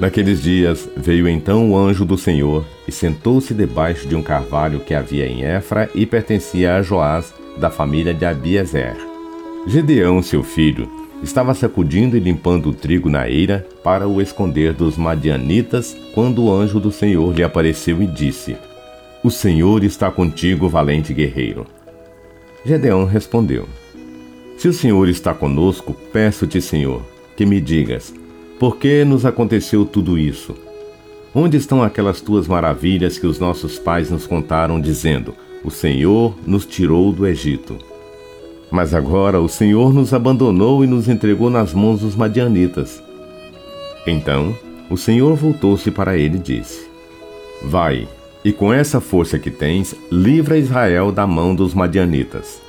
Naqueles dias veio então o anjo do Senhor e sentou-se debaixo de um carvalho que havia em Efra e pertencia a Joás, da família de Abiezer. Gedeão, seu filho, estava sacudindo e limpando o trigo na eira para o esconder dos madianitas quando o anjo do Senhor lhe apareceu e disse: O Senhor está contigo, valente guerreiro. Gedeão respondeu: Se o Senhor está conosco, peço-te, Senhor, que me digas por que nos aconteceu tudo isso? Onde estão aquelas tuas maravilhas que os nossos pais nos contaram, dizendo: O Senhor nos tirou do Egito? Mas agora o Senhor nos abandonou e nos entregou nas mãos dos madianitas. Então o Senhor voltou-se para ele e disse: Vai, e com essa força que tens, livra Israel da mão dos madianitas.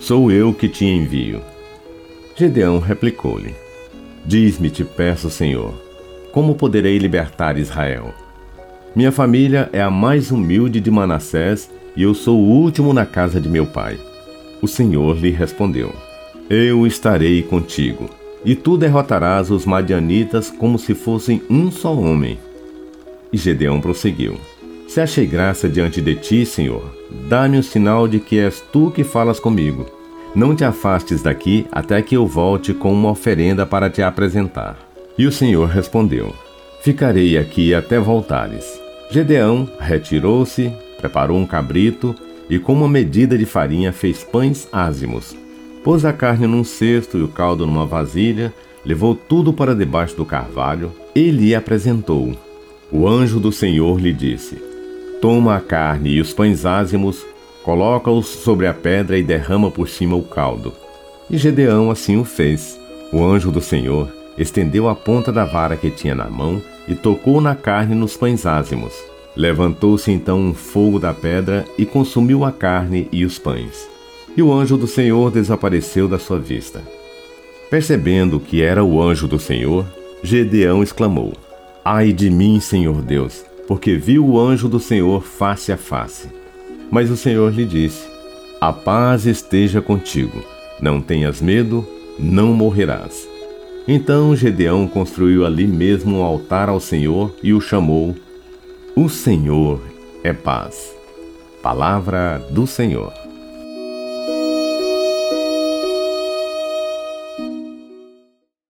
Sou eu que te envio. Gedeão replicou-lhe: Diz-me, te peço, Senhor, como poderei libertar Israel? Minha família é a mais humilde de Manassés e eu sou o último na casa de meu pai. O Senhor lhe respondeu: Eu estarei contigo, e tu derrotarás os madianitas como se fossem um só homem. E Gedeão prosseguiu: Se achei graça diante de ti, Senhor, dá-me um sinal de que és tu que falas comigo não te afastes daqui até que eu volte com uma oferenda para te apresentar. E o Senhor respondeu: Ficarei aqui até voltares. Gedeão retirou-se, preparou um cabrito e, com uma medida de farinha, fez pães ázimos. Pôs a carne num cesto e o caldo numa vasilha, levou tudo para debaixo do carvalho e lhe apresentou. O anjo do Senhor lhe disse: Toma a carne e os pães ázimos, Coloca-os sobre a pedra e derrama por cima o caldo. E Gedeão assim o fez. O anjo do Senhor estendeu a ponta da vara que tinha na mão e tocou na carne nos pães ázimos. Levantou-se então um fogo da pedra e consumiu a carne e os pães. E o anjo do Senhor desapareceu da sua vista. Percebendo que era o anjo do Senhor, Gedeão exclamou: Ai de mim, Senhor Deus, porque vi o anjo do Senhor face a face. Mas o Senhor lhe disse: A paz esteja contigo, não tenhas medo, não morrerás. Então Gedeão construiu ali mesmo um altar ao Senhor e o chamou: O Senhor é paz. Palavra do Senhor.